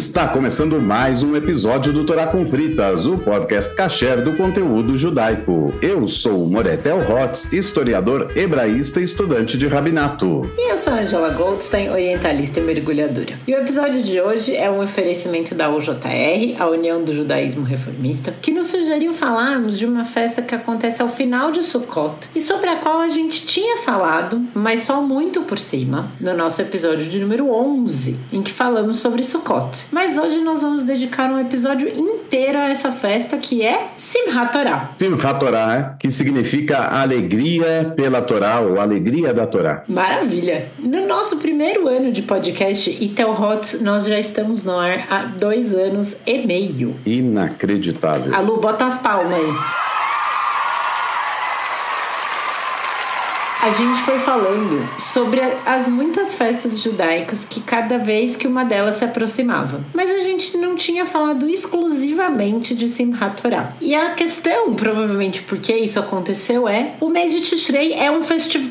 Está começando mais um episódio do Torá com Fritas, o podcast kasher do conteúdo judaico. Eu sou Moretel Hotz, historiador hebraísta e estudante de rabinato. E eu sou Angela Goldstein, orientalista e mergulhadora. E o episódio de hoje é um oferecimento da UJR, a União do Judaísmo Reformista, que nos sugeriu falarmos de uma festa que acontece ao final de Sukkot e sobre a qual a gente tinha falado, mas só muito por cima, no nosso episódio de número 11, em que falamos sobre Sukkot. Mas hoje nós vamos dedicar um episódio inteiro a essa festa que é Simchat Torah. Simchat Torah, é? que significa alegria pela Torá ou alegria da Torá. Maravilha! No nosso primeiro ano de podcast Itel Hot, nós já estamos no ar há dois anos e meio. Inacreditável. A Lu, bota as palmas aí. A gente foi falando sobre as muitas festas judaicas que cada vez que uma delas se aproximava. Mas a gente não tinha falado exclusivamente de Simchat Torah. E a questão, provavelmente porque isso aconteceu, é o mês de Tishrei é um,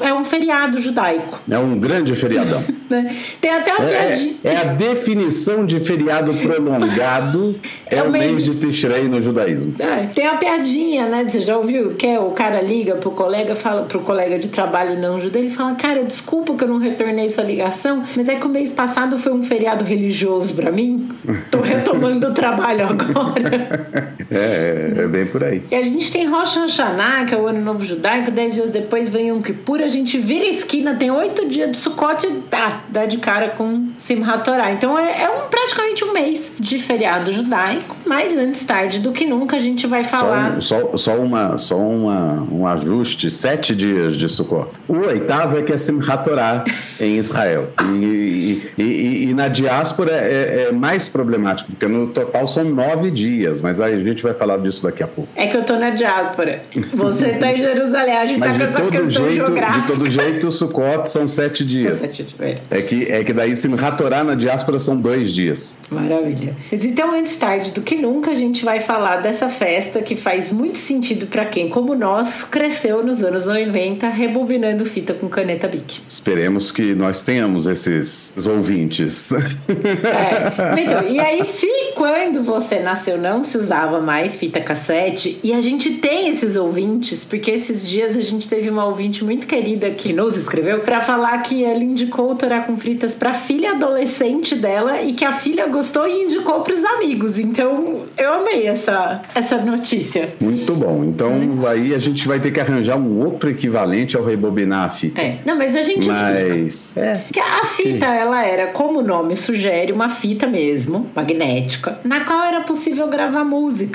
é um feriado judaico. É um grande feriadão. Né? Tem até uma é, piadinha. É, a definição de feriado prolongado é, é, o mês, mês de Tishrei no judaísmo. É, tem uma piadinha, né? Você já ouviu? Que é, o cara liga pro colega, fala pro colega de trabalho não judeu, ele fala, cara, desculpa que eu não retornei sua ligação, mas é que o mês passado foi um feriado religioso para mim. Tô retomando o trabalho agora. É, é, é, bem por aí. E a gente tem Rosh Hashanah, que é o Ano Novo Judaico, dez dias depois vem Yom Kippur, a gente vira a esquina, tem oito dias de Sukkot e tá, dá de cara com Simchat Torah. Então é, é, um, praticamente um mês de feriado judaico, mas antes tarde do que nunca a gente vai falar. Só, só, só uma, só uma, um ajuste: sete dias de Sukkot. O oitavo é que é Simchat Torah em Israel. E, e, e, e na diáspora é, é, mais problemático, porque no total são nove dias, mas a gente vai falar disso daqui a pouco. É que eu tô na diáspora. Você tá em Jerusalém, a gente mas tá com essa questão jeito, geográfica. De todo jeito, Sukkot são sete dias. São sete dias. É que, é que daí Simchat Torah na diáspora são dois dias. Maravilha. Então, antes tarde do que nunca, a gente vai falar dessa festa que faz muito sentido para quem, como nós, cresceu nos anos 90 rebobinando fita com caneta Bic. Esperemos que nós tenhamos esses ouvintes. É. Então, e aí, se quando você nasceu não se usava mais fita cassete, e a gente tem esses ouvintes, porque esses dias a gente teve uma ouvinte muito querida que nos escreveu para falar que ela indicou o Torá com fritas para filha adolescente dela e que a filha gostou e indicou para os amigos. Então, eu amei essa, essa notícia. Muito bom. Então, é. aí a gente vai ter que arranjar um outro equivalente ao rebobinar a fita. É. Não, mas a gente mas... É. Que a fita, ela era, como o nome sugere, uma fita mesmo, magnética, na qual era possível gravar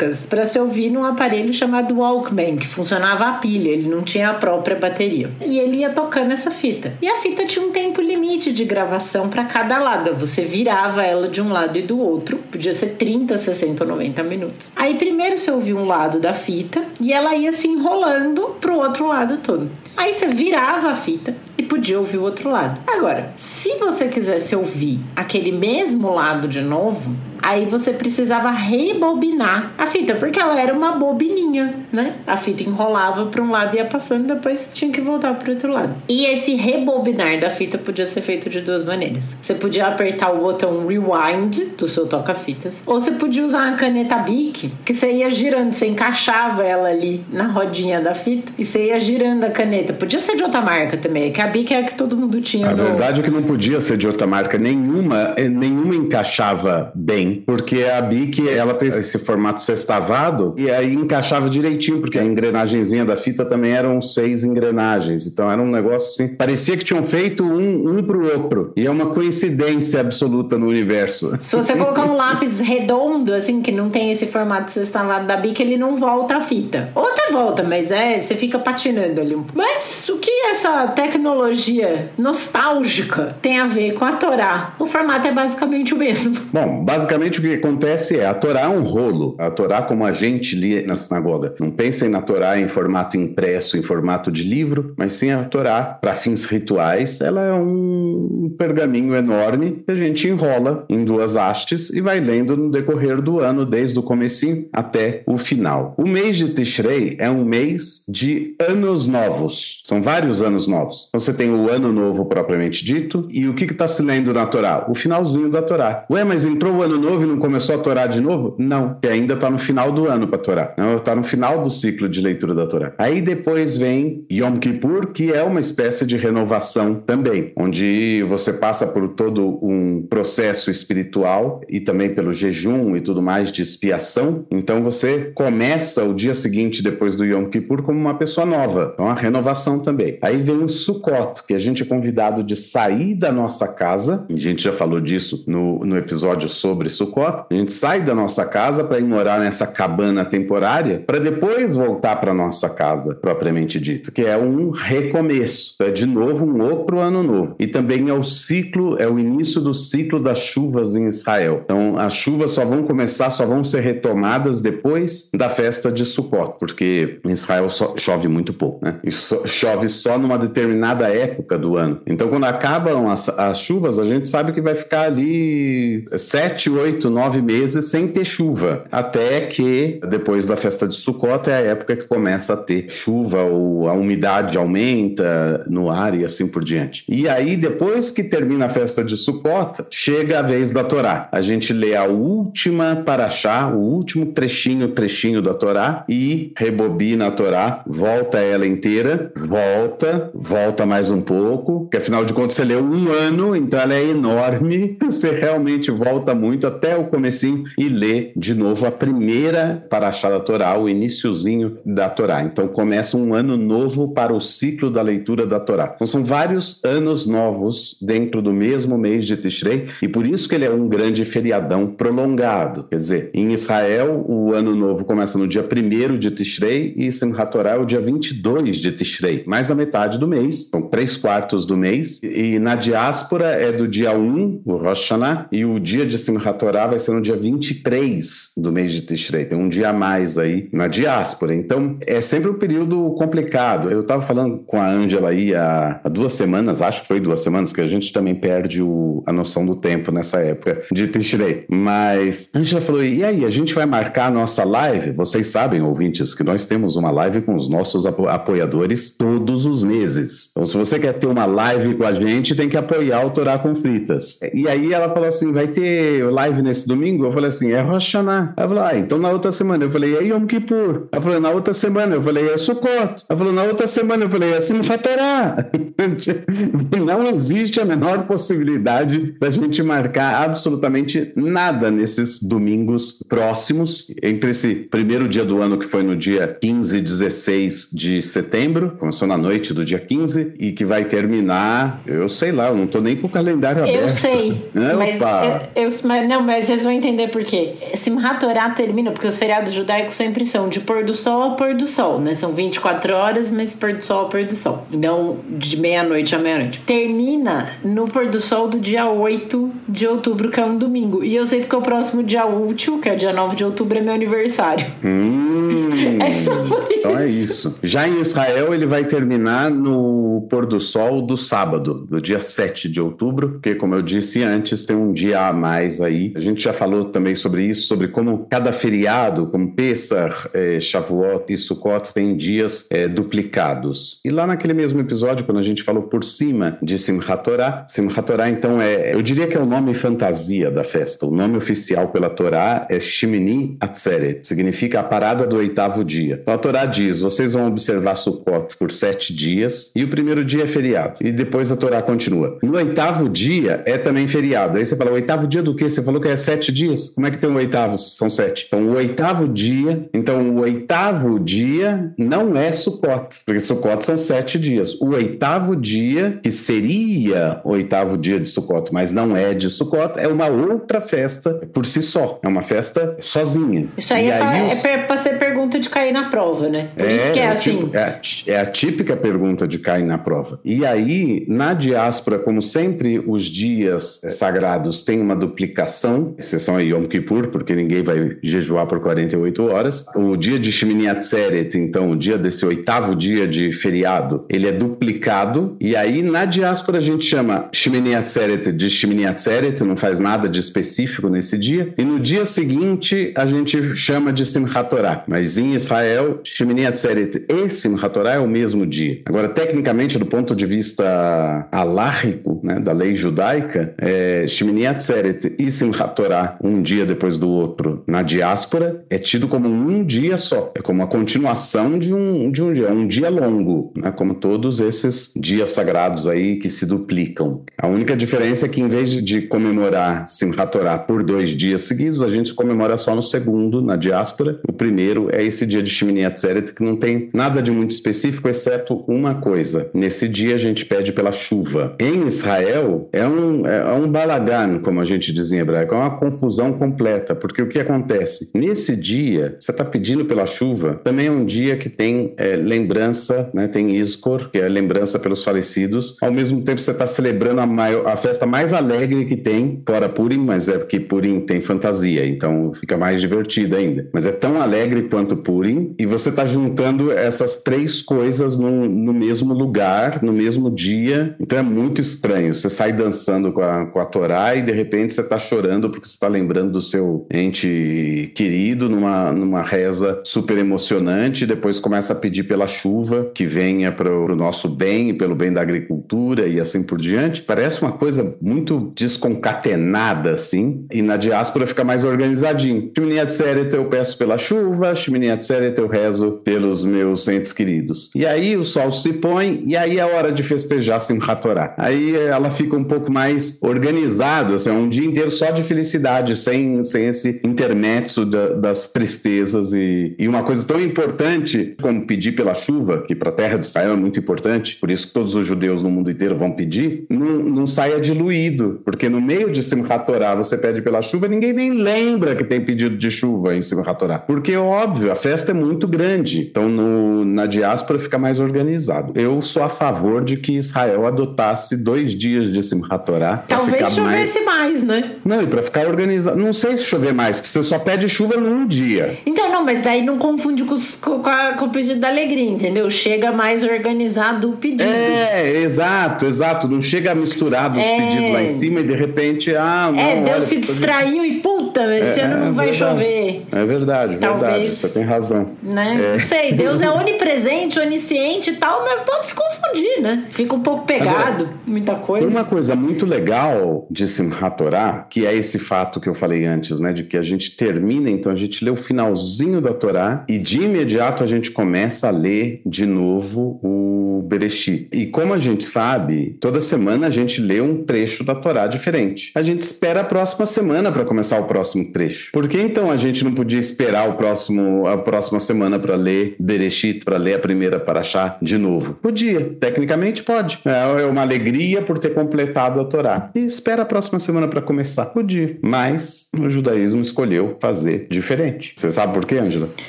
músicas para se ouvir num aparelho chamado Walkman, que funcionava a pilha, ele não tinha a própria bateria. E ele ia tocando essa fita. E a fita tinha um tempo limite de gravação para cada lado. Você virava ela de um lado e do outro. Podia ser 30, 60 ou 90 minutos. Aí primeiro você ouvia um lado da fita e ela ia se enrolando pro outro lado todo. Aí você virava a fita e podia ouvir o outro lado. Agora, se você quisesse ouvir aquele mesmo lado de novo, Aí você precisava rebobinar a fita, porque ela era uma bobininha, né? A fita enrolava para um lado e ia passando, depois tinha que voltar para outro lado. E esse rebobinar da fita podia ser feito de duas maneiras. Você podia apertar o botão rewind do seu toca-fitas, ou você podia usar uma caneta Bic, que você ia girando, você encaixava ela ali na rodinha da fita e você ia girando a caneta. Podia ser de outra marca também, que a Bic é a que todo mundo tinha. A no... verdade é que não podia ser de outra marca, nenhuma, eh, nenhuma encaixava bem porque a Bic ela tem esse formato sextavado e aí encaixava direitinho, porque a engrenagenzinha da fita também eram seis engrenagens. Então era um negócio assim. Parecia que tinham feito um, um pro outro. E é uma coincidência absoluta no universo. Se você colocar um lápis redondo, assim, que não tem esse formato sextavado da Bic, ele não volta a fita. Ou até volta, mas é, você fica patinando ali um pouco. Mas o que essa tecnologia nostálgica tem a ver com a Torá? O formato é basicamente o mesmo. Bom, basicamente o que acontece é a Torá é um rolo. A Torá, como a gente lia na sinagoga. Não pensem na Torá em formato impresso, em formato de livro, mas sim a Torá, para fins rituais, ela é um pergaminho enorme que a gente enrola em duas hastes e vai lendo no decorrer do ano, desde o comecinho até o final. O mês de Tishrei é um mês de anos novos. São vários anos novos. Então você tem o ano novo propriamente dito e o que está se lendo na Torá? O finalzinho da Torá. Ué, mas entrou o ano novo e não começou a Torá de novo? Não, que ainda está no final do ano para Torá. Está no final do ciclo de leitura da Torá. Aí depois vem Yom Kippur, que é uma espécie de renovação também, onde você passa por todo um processo espiritual e também pelo jejum e tudo mais de expiação. Então você começa o dia seguinte depois do Yom Kippur como uma pessoa nova. Então a renovação também. Aí vem o Sukkot, que a gente é convidado de sair da nossa casa. A gente já falou disso no, no episódio sobre Sukkot. A gente sai da nossa casa para ir morar nessa cabana temporária para depois voltar para nossa casa, propriamente dito, que é um recomeço. É de novo um outro ano novo. E também é o ciclo, é o início do ciclo das chuvas em Israel. Então as chuvas só vão começar, só vão ser retomadas depois da festa de Sukkot, porque em Israel chove muito pouco, né? E so, chove só numa determinada época do ano. Então quando acabam as, as chuvas, a gente sabe que vai ficar ali sete, oito, nove meses sem ter chuva, até que depois da festa de Sukkot é a época que começa a ter chuva ou a umidade aumenta no ar e assim por diante. E aí depois que termina a festa de Sukkot, chega a vez da Torá. A gente lê a última paraxá, o último trechinho, trechinho da Torá e rebobina a Torá, volta ela inteira, volta, volta mais um pouco, porque afinal de contas você leu um ano, então ela é enorme, você realmente volta muito até o comecinho e lê de novo a primeira paraxá da Torá, o iniciozinho da Torá. Então começa um ano novo para o ciclo da leitura da Torá. Então são vários anos novos dentro do mesmo mês de Tishrei e por isso que ele é um grande feriadão prolongado. Quer dizer, em Israel o ano novo começa no dia 1 de Tishrei e Simchat Torá é o dia 22 de Tishrei, mais da metade do mês, são três quartos do mês e na diáspora é do dia 1, o Rosh Hashanah, e o dia de Simchat Torah vai ser no dia 23 do mês de Tishrei. Tem um dia a mais aí na diáspora. Então, é sempre um período complicado. Eu estava falando com a Ângela aí há, há, duas semanas, acho que foi duas semanas, que a gente também perde o, a noção do tempo nessa época de Tishrei. Mas a Ângela falou, e aí, a gente vai marcar a nossa live? Vocês sabem, ouvintes, que nós temos uma live com os nossos apo apoiadores todos os meses. Então, se você quer ter uma live com a gente, tem que apoiar o Torá com Fritas. E aí ela falou assim, vai ter live nesse domingo? Eu falei assim, é Rosh Hashanah. Ela falou, ah, então na outra semana. Eu falei, é Yom Kippur. Ela falou, na outra semana. Eu falei, é Sukkot. Ela falou, na outra semana. Eu falei, é Simchat Torah. Não existe a menor possibilidade da gente marcar absolutamente nada nesses domingos próximos, entre esse primeiro dia do ano, que foi no dia 15 e 16 de setembro, começou na noite do dia 15, e que vai terminar, eu sei lá, eu não tô nem com o calendário aberto. Eu sei, mas, eu, eu, mas, não, mas vocês vão entender por quê. Simchat Torah termina, porque os feriados judaicos sempre são de pôr do sol ao pôr do sol, né? São 24 horas, mas pôr do sol ao pôr do sol. Não de meia-noite a meia-noite. Termina no pôr do sol do dia 8 de outubro, que é um domingo. E eu sei porque o próximo dia útil, que é dia 9 de outubro, é meu aniversário. Hum, é só por então é isso. Já em Israel, ele vai terminar no pôr do sol do sábado, do dia 7 de outubro, porque, como eu disse antes, tem um dia a mais aí. A gente já falou também sobre isso, sobre como cada feriado, como Pesach, é, Shavuot e Sukkot, tem dias é, duplicados. E lá naquele mesmo episódio, quando a gente falou por cima de Simchat Torah, Simchat Torah, então, é, eu diria que é o nome fantasia da festa. O nome oficial pela Torá é Shimini Atzeret, significa a parada do oitavo dia. Então, a Torá diz: vocês vão observar Sukkot por sete dias e o primeiro dia é feriado. E depois a Torá continua. No oitavo dia é também feriado. Aí você fala: o oitavo dia do quê? Você falou que é sete dias? Como é que tem o oitavo? São sete. Então, o oitavo dia. Então, o oitavo dia não é Sukkot, porque Sukkot são sete dias. O oitavo dia, que seria o oitavo dia de Sukkot, mas não é de Sukkot, é uma outra festa por si só. É uma festa sozinha. Isso aí, é, aí pra, os... é pra ser pergunta de cair na prova, né? Por é, isso que é, é assim. Tipo, é, é, a típica pergunta de cair na prova. E aí, na diáspora, como sempre, os dias sagrados têm uma duplicação, exceção a Yom Kippur, porque ninguém vai jejuar por 48 horas. O dia de Shemini Atzeret, então, o dia desse oitavo dia de feriado, ele é duplicado. E aí, na diáspora, a gente chama Shemini Atzeret de Shemini Atzeret, não faz nada de específico nesse dia. E no dia seguinte, a gente chama de Simchat Torah. Mas em Israel, Shemini Atzeret e Simchat Torah é o mesmo dia. Agora, tecnicamente, do ponto de vista alárrico, né, da lei judaica, é, Shemini Atzeret e Simchat Torah um dia depois do outro na diáspora, é tido como um dia só. É como a continuação de um, de um dia, um dia longo, né? como todos esses dias sagrados aí que se duplicam. A única diferença é que em vez de comemorar Simchat por dois dias seguidos, a gente comemora só no segundo, na diáspora. O primeiro é esse dia de Shmini Atzeret, que não tem nada de muito específico, exceto uma coisa. Nesse dia a gente pede pela chuva. Em Israel, é um, é um balagan, como a gente diz em hebraico, é uma confusão completa, porque o que acontece? Nesse dia, você está pedindo pela chuva, também é um dia que tem é, lembrança, né? tem Iskor, que é lembrança pelos falecidos. Ao mesmo tempo, você está celebrando a, maior, a festa mais alegre que tem, fora Purim, mas é porque Purim tem fantasia, então fica mais divertido ainda. Mas é tão alegre quanto Purim, e você está juntando essas três coisas no, no mesmo lugar, no mesmo dia, então é muito estranho. Você sai dançando com a, com a Torá e de repente você está chorando porque você está lembrando do seu ente querido numa, numa reza super emocionante, depois começa a pedir pela chuva que venha para o nosso bem e pelo bem da agricultura e assim por diante. Parece uma coisa muito desconcatenada assim, e na diáspora fica mais organizadinho. Shmini Atzeret eu peço pela chuva, Shmini Atzeret eu rezo pelos meus entes queridos. E aí o sol se põe e aí é hora de festejar Simchat Torah. Aí ela fica um pouco mais organizada, assim, é um dia inteiro só de felicidade, sem, sem esse intermédio da, das tristezas e, e uma coisa tão importante como pedir pela chuva, que para a terra de Israel é muito importante, por isso que todos os judeus no mundo inteiro vão pedir, não, não saia diluído, porque no meio de Simchat Torah você pede pela chuva, ninguém nem lembra que tem pedido de chuva em Simchat Torah, porque óbvio, a festa é muito grande, então no, na diáspora fica mais organizado. Eu sou a favor de que Israel adotasse dois dias de Simchat Torah. Talvez chovesse mais... mais, né? Não, e para ficar organizado, não sei se chover mais, que você só pede chuva num dia. Então, não, mas daí não confunde com, com, com o pedido da alegria, entendeu? Chega mais organizado o pedido. É, exato, exato. Não chega misturado os é... pedidos lá em cima e de repente, ah, não. É, Deus se distraiu de... e puta, esse é, ano não é vai verdade. chover. É verdade, Talvez, verdade. Você tem razão. Né? É. Não sei, Deus é onipresente, onisciente e tal, mas pode se confundir, né? Fica um pouco pegado, Agora, muita coisa. Uma coisa muito legal de Simchat Torah, que é esse fato que eu falei antes, né? De que a gente termina, então a gente lê o finalzinho da Torá e de imediato a gente começa a ler de novo o Bereshit. E como a gente sabe, toda semana a gente lê um trecho da Torá diferente. A gente espera a próxima semana para começar o próximo trecho. Por que então a gente não podia esperar o próximo, a próxima semana para ler Bereshit, para ler a primeira Paraxá de novo? Podia, tecnicamente pode. É, é uma alegria por ter completado a Torá. E espera a próxima semana para começar. Podia. Mas o judaísmo escolheu fazer diferente. Você sabe por quê, Angela?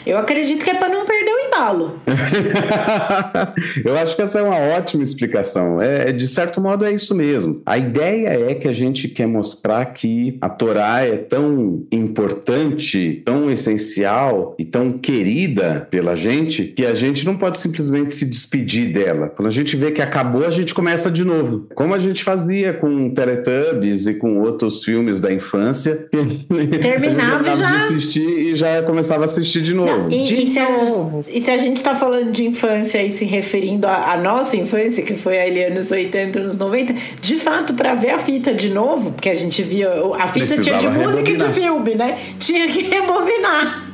Eu acredito que é para não perder o embalo. Eu acho que essa é uma ótima explicação. É, de certo modo, é isso mesmo. A ideia é que a gente quer mostrar que a Torá é tão importante, tão essencial e tão querida pela gente que a gente não pode simplesmente se despedir dela. Quando a gente vê que acabou, a gente começa de novo. Como a gente fazia com Teletubbies e com outros filmes da infância. Terminava já. de assistir e já começava a assistir de novo. Não, e, de e, novo. Se a, e se a gente está falando de infância e se referindo à nossa infância, que foi ali anos 80, anos 90, de fato, para ver a fita de novo, porque a gente via. A fita Precisava tinha de música e de filme, né? Tinha que rebobinar.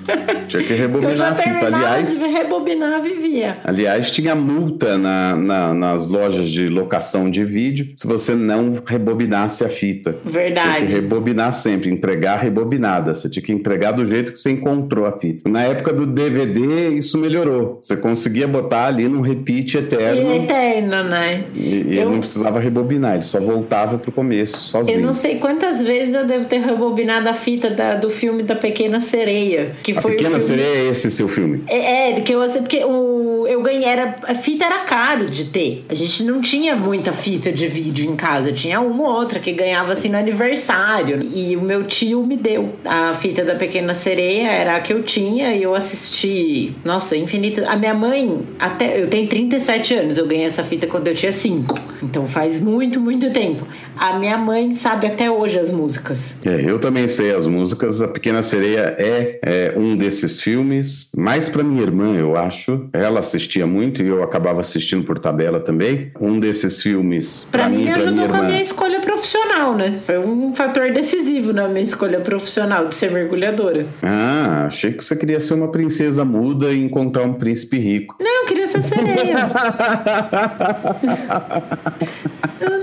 Tinha que rebobinar então, a fita. Aliás, rebobinar, vivia. Aliás, tinha multa na, na, nas lojas de locação de vídeo se você não rebobinasse a fita. Verdade. Tinha que rebobinar sempre, entregar rebobinada. Você tinha que entregar do jeito que você encontrou a fita. Na época do DVD, isso melhorou. Você conseguia botar ali num repeat eterno. E eterno, né? E, e eu... ele não precisava rebobinar, ele só voltava pro começo, sozinho. Eu não sei quantas vezes eu devo ter rebobinado a fita da, do filme da Pequena Sereia. Que a foi Pequena filme... Sereia é esse seu filme? É, é que eu porque o, eu ganhei, era, a fita era caro de ter. A gente não tinha muita fita de vídeo em casa, tinha uma ou outra que ganhava assim no aniversário. E o meu tio me deu a fita da Pequena Sereia, era a que eu tinha, e eu assisti, nossa, infinita. A minha mãe, até eu tenho 37 anos, eu ganhei essa fita quando eu tinha 5. Então faz muito, muito tempo. A minha mãe sabe até hoje as músicas. É, eu também sei as músicas. A Pequena Sereia é, é um desses filmes. Mais para minha irmã, eu acho. Ela assistia muito e eu acabava assistindo por tabela também. Um desses filmes. Pra mim, me ajudou com a minha escolha profissional, né? Foi um fator decisivo na minha escolha profissional de ser mergulhadora. Ah, achei que você queria ser uma princesa muda e encontrar um príncipe rico. Não, eu queria ser sereia. eu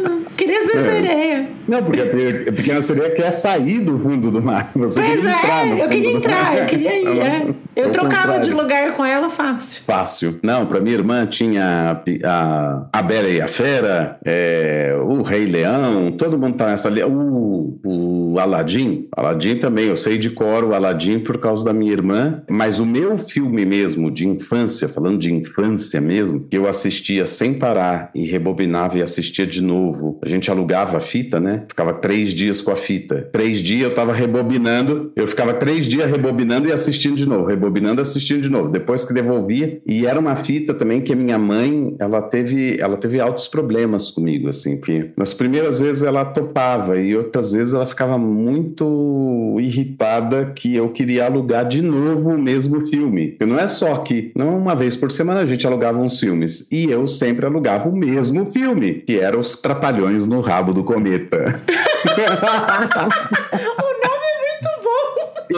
ser é. sereia. Não, porque a pequena sereia quer sair do fundo do mar. Você pois é, eu queria entrar, eu queria ir. É. Eu trocava de lugar com ela fácil. Fácil. Não, para minha irmã tinha a, a Bela e a Fera, é, o Rei Leão, todo mundo tá nessa. O, o Aladim, Aladim também, eu sei de cor o Aladim por causa da minha irmã, mas o meu filme mesmo de infância, falando de infância mesmo, que eu assistia sem parar e rebobinava e assistia de novo. A gente alugava a fita, né? Ficava três dias com a fita. Três dias eu tava rebobinando, eu ficava três dias rebobinando e assistindo de novo, rebobinando, assistindo de novo. Depois que devolvia, e era uma fita também que a minha mãe, ela teve, ela teve altos problemas comigo, assim, porque nas primeiras vezes ela topava e outras vezes ela ficava muito irritada que eu queria alugar de novo o mesmo filme. Porque não é só que, não uma vez por semana a gente alugava uns filmes, e eu sempre alugava o mesmo filme, que era Os Trapalhões no Rabo do Cometa.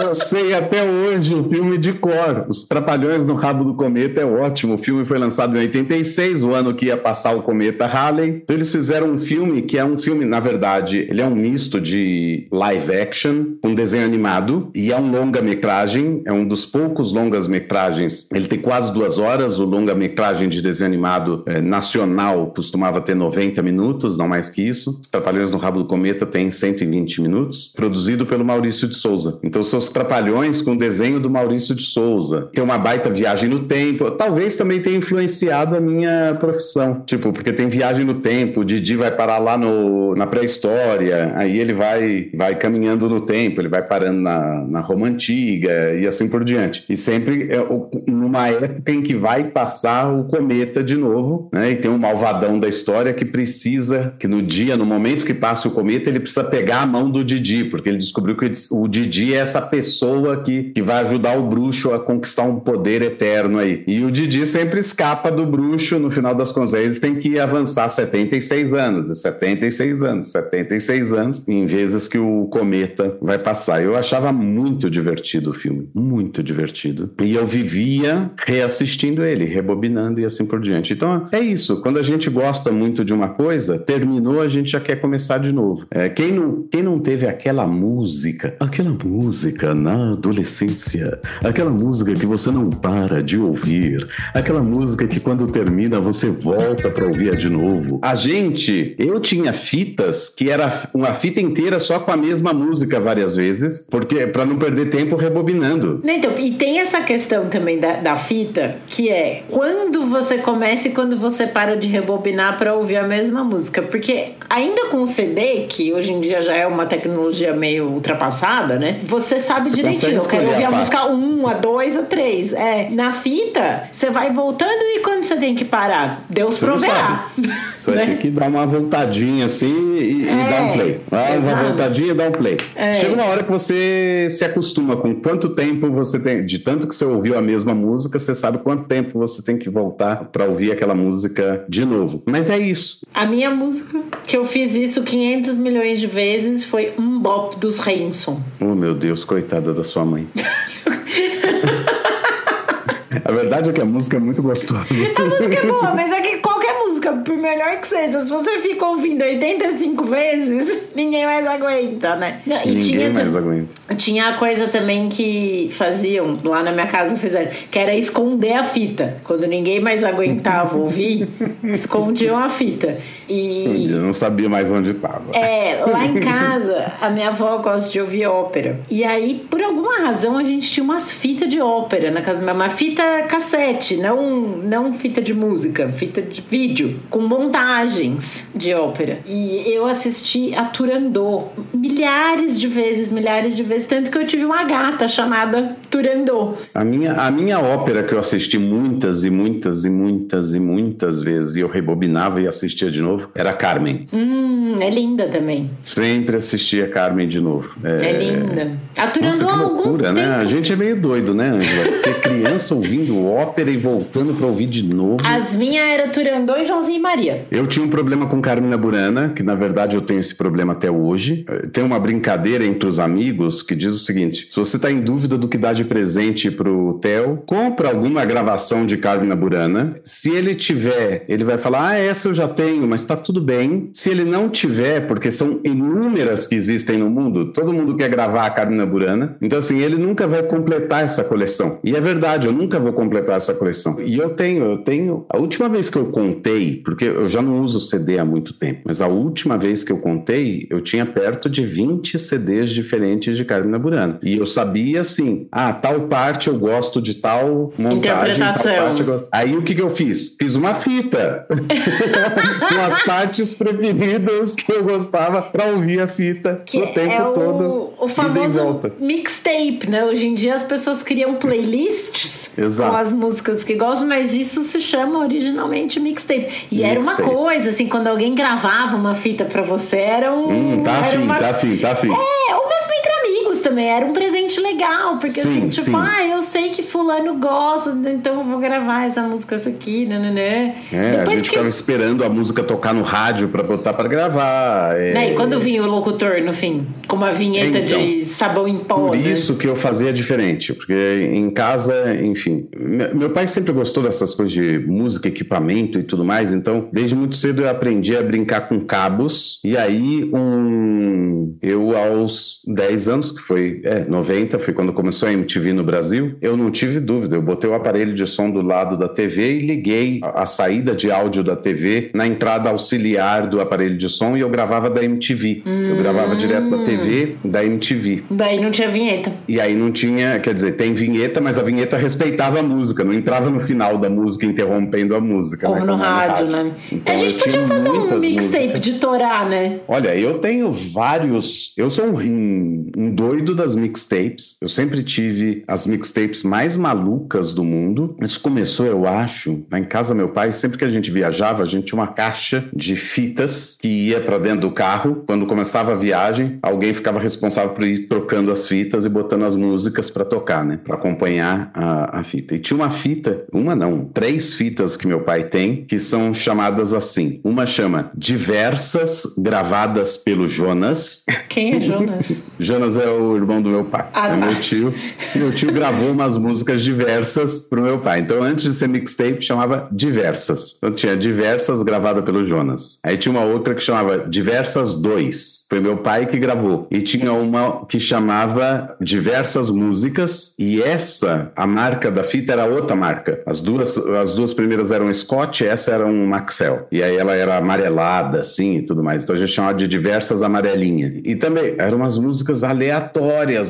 Eu sei até hoje o filme de cor. Os Trapalhões no Rabo do Cometa é ótimo. O filme foi lançado em 86, o ano que ia passar o cometa Halley. Então eles fizeram um filme que é um filme, na verdade, ele é um misto de live action com desenho animado e é um longa-metragem. É um dos poucos longas-metragens. Ele tem quase duas horas. O longa-metragem de desenho animado é, nacional costumava ter 90 minutos, não mais que isso. Os Trapalhões no Rabo do Cometa tem 120 minutos. Produzido pelo Maurício de Souza. Então, seus Trapalhões com o desenho do Maurício de Souza. Tem uma baita viagem no tempo. Talvez também tenha influenciado a minha profissão. Tipo, porque tem viagem no tempo, o Didi vai parar lá no, na pré-história, aí ele vai, vai caminhando no tempo, ele vai parando na, na Roma Antiga e assim por diante. E sempre é, numa época em que vai passar o cometa de novo, né? E tem um malvadão da história que precisa, que no dia, no momento que passa o cometa, ele precisa pegar a mão do Didi, porque ele descobriu que o Didi é essa pessoa que, que vai ajudar o bruxo a conquistar um poder eterno aí. E o Didi sempre escapa do bruxo, no final das contas, eles têm que avançar 76 anos, 76 anos, 76 anos, em vezes que o cometa vai passar. Eu achava muito divertido o filme, muito divertido. E eu vivia reassistindo ele, rebobinando e assim por diante. Então é isso, quando a gente gosta muito de uma coisa, terminou, a gente já quer começar de novo. É, quem, não, quem não teve aquela música, aquela música música na adolescência, aquela música que você não para de ouvir, aquela música que quando termina você volta para ouvir de novo. A gente, eu tinha fitas que era uma fita inteira só com a mesma música várias vezes, porque para não perder tempo rebobinando. Então, e tem essa questão também da, da fita, que é quando você começa e quando você para de rebobinar para ouvir a mesma música, porque ainda com o CD, que hoje em dia já é uma tecnologia meio ultrapassada, né? Você sabe você direitinho. Eu quero ouvir a, a música 1, a 2, a 3. É, na fita, você vai voltando e quando você tem que parar? Deus você proverá. Você vai né? ter que dar uma voltadinha assim e, é, e dar um play. Ah, uma voltadinha e dar um play. É. Chega uma hora que você se acostuma com quanto tempo você tem. De tanto que você ouviu a mesma música, você sabe quanto tempo você tem que voltar para ouvir aquela música de novo. Mas é isso. A minha música, que eu fiz isso 500 milhões de vezes, foi Um Bop dos Reinson. Oh, meu Deus, coitado coitada da sua mãe. A verdade é que a música é muito gostosa. A música é boa, mas é que música, por melhor que seja, se você fica ouvindo 85 vezes, ninguém mais aguenta, né? E ninguém tinha, mais aguenta. Tinha a coisa também que faziam, lá na minha casa fizeram, que era esconder a fita. Quando ninguém mais aguentava ouvir, escondiam a fita. E. Eu não sabia mais onde estava. É, lá em casa, a minha avó gosta de ouvir ópera. E aí, por alguma razão, a gente tinha umas fitas de ópera na casa da minha mãe. Fita cassete, não, não fita de música, fita de vídeo, com montagens de ópera. E eu assisti a Turandot milhares de vezes, milhares de vezes, tanto que eu tive uma gata chamada Turandot. A minha, a minha ópera que eu assisti muitas e muitas e muitas e muitas vezes, e eu rebobinava e assistia de novo, era Carmen. Hum Hum, é linda também. Sempre assistia Carmen de novo. É, é linda. Aturando Nossa, que algum loucura, né? tempo. A gente é meio doido, né, Angela? Porque criança ouvindo ópera e voltando pra ouvir de novo. As minhas eram Turandot e Joãozinho e Maria. Eu tinha um problema com Carmina Burana, que na verdade eu tenho esse problema até hoje. Tem uma brincadeira entre os amigos que diz o seguinte: se você está em dúvida do que dá de presente pro Theo, compra alguma gravação de Carmina Burana. Se ele tiver, ele vai falar: ah, essa eu já tenho, mas tá tudo bem. Se ele não tiver, porque são inúmeras que existem no mundo, todo mundo quer gravar a Carmina Burana. Então, assim, ele nunca vai completar essa coleção. E é verdade, eu nunca vou completar essa coleção. E eu tenho, eu tenho. A última vez que eu contei, porque eu já não uso CD há muito tempo, mas a última vez que eu contei, eu tinha perto de 20 CDs diferentes de Carmina Burana. E eu sabia assim, ah, tal parte eu gosto de tal montagem, tal Interpretação. parte eu gosto. Aí o que, que eu fiz? Fiz uma fita com as partes preferidas que eu gostava pra ouvir a fita Que o tempo é o, todo. o famoso mixtape, né? Hoje em dia as pessoas criam playlists Exato. com as músicas que gostam, mas isso se chama originalmente mixtape. E era uma Mixtape. coisa, assim, quando alguém gravava uma fita pra você, era um. Hum, tá era afim, uma- tá afim, tá afim. É, ou mesmo amigos também, era um presente legal, porque Sim, assim, tipo, sim. ah, eu sei que fulano gosta, então eu vou gravar essa música essa aqui, né. É, a Depois gente que ficava esperando a música tocar no rádio pra botar pra gravar. é. Né, e quando vinha o locutor no fim, com uma vinheta Então, de sabão em pó, Por né? isso que eu fazia diferente, porque em casa, enfim, me- meu pai sempre gostou dessas coisas de música, equipamento e tudo mais, então desde muito cedo eu aprendi a brincar com cabos, e aí um, eu aos 10 anos, que foi é, 90, foi quando começou a MTV no Brasil, eu não tive dúvida, eu botei o aparelho de som do lado da TV e liguei a, a saída de áudio da TV na entrada auxiliar do aparelho de som e eu gravava da MTV. Eu gravava direto da TV da MTV. Daí não tinha vinheta. E aí não tinha, quer dizer, tem vinheta, mas a vinheta respeitava a música, não entrava no final da música interrompendo a música. Como né? no rádio, né? Então, a gente podia fazer um mixtape de Torá, né? Olha, eu tenho vários. Eu sou um, um doido das mixtapes. Eu sempre tive as mixtapes mais malucas do mundo. Isso começou, eu acho, lá em casa meu pai, sempre que a gente viajava, a gente tinha uma caixa de fitas que ia pra dentro do carro. Quando começava a viagem, alguém ficava responsável por ir trocando as fitas e botando as músicas pra tocar, né? Pra acompanhar a, a fita. E tinha uma fita, uma não, três fitas que meu pai tem, que são chamadas assim. Uma chama Diversas Gravadas pelo Jonas. Quem é Jonas? Jonas é o irmão do meu pai. Ah, é tá. meu tio. Meu tio gravou umas músicas diversas pro meu pai. Então, antes de ser mixtape, chamava Diversas. Então, tinha Diversas gravada pelo Jonas. Aí tinha uma outra que chamava Diversas 2. Foi meu pai que gravou. E tinha uma que chamava Diversas Músicas. E essa, a marca da fita era outra marca. As duas, as duas primeiras eram Scott, essa era um Maxell. E aí ela era amarelada, assim, e tudo mais. Então a gente chamava de Diversas Amarelinha. E também eram umas músicas aleatórias,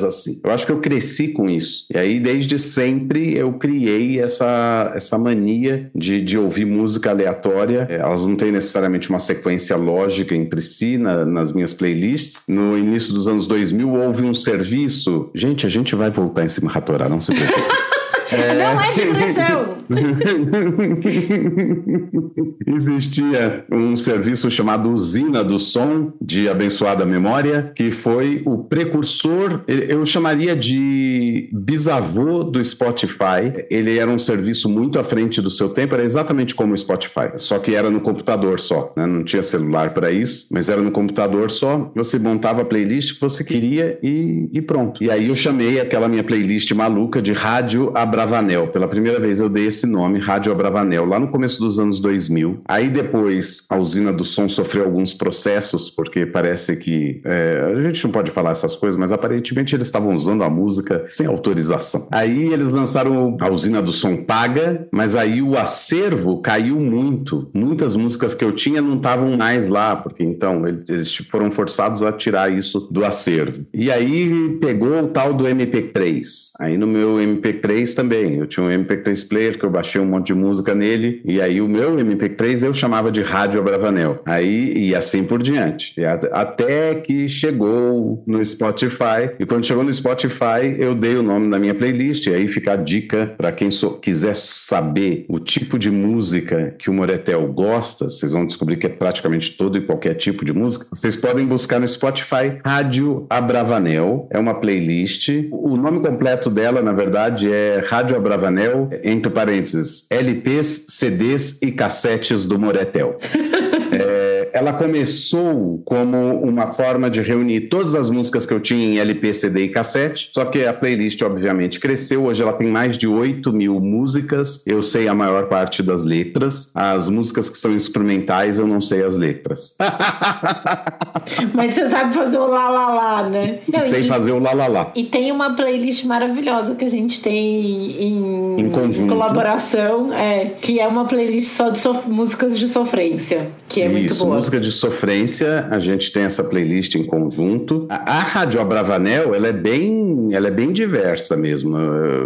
assim. Eu acho que eu cresci com isso. E aí, desde sempre, eu criei essa, essa mania de, de ouvir música aleatória. É, Elas não têm necessariamente uma sequência lógica entre si na- nas minhas playlists. No início dos anos 2000, houve um serviço. Gente, a gente vai voltar em cima Ratorá, não se preocupe. Não é digressão. Existia um serviço chamado Usina do Som, de abençoada memória, que foi o precursor, eu chamaria de bisavô do Spotify. Ele era um serviço muito à frente do seu tempo, era exatamente como o Spotify, só que era no computador só, né? não tinha celular para isso, mas era no computador só. Você montava a playlist que você queria e, e pronto. E aí eu chamei aquela minha playlist maluca de Rádio Abravanel. Pela primeira vez eu dei esse nome, Rádio Abravanel, lá no começo dos anos 2000. Aí depois a usina do som sofreu alguns processos, porque parece que. é, a gente não pode falar essas coisas, mas aparentemente eles estavam usando a música sem autorização. Aí eles lançaram a usina do som paga, mas aí o acervo caiu muito. Muitas músicas que eu tinha não estavam mais lá, porque então eles foram forçados a tirar isso do acervo. E aí pegou o tal do MP3. Aí no meu MP3 também também. Eu tinha um MP3 player que eu baixei um monte de música nele, e aí o meu MP3 eu chamava de Rádio Abravanel. Aí, e assim por diante. Até que chegou no Spotify, e quando chegou no Spotify, eu dei o nome da minha playlist, e aí fica a dica para quem so, quiser saber o tipo de música que o Moretel gosta, vocês vão descobrir que é praticamente todo e qualquer tipo de música. Vocês podem buscar no Spotify Rádio Abravanel, é uma playlist. O nome completo dela, na verdade, é Rádio Abravanel, entre parênteses, LPs, CDs e cassetes do Moretel. ela começou como uma forma de reunir todas as músicas que eu tinha em LP, CD e cassete, só que a playlist, obviamente, cresceu. Hoje ela tem mais de 8 mil músicas. Eu sei a maior parte das letras. As músicas que são instrumentais, eu não sei as letras. Mas você sabe fazer o lá, lá, lá, né? Não, sei e, fazer o lá, lá, lá. E tem uma playlist maravilhosa que a gente tem em, em conjunto. colaboração, é, que é uma playlist só de so músicas de sofrência, que é Isso, muito boa música de sofrência, a gente tem essa playlist em conjunto. A, a Rádio Abravanel, ela é bem, ela é bem diversa mesmo.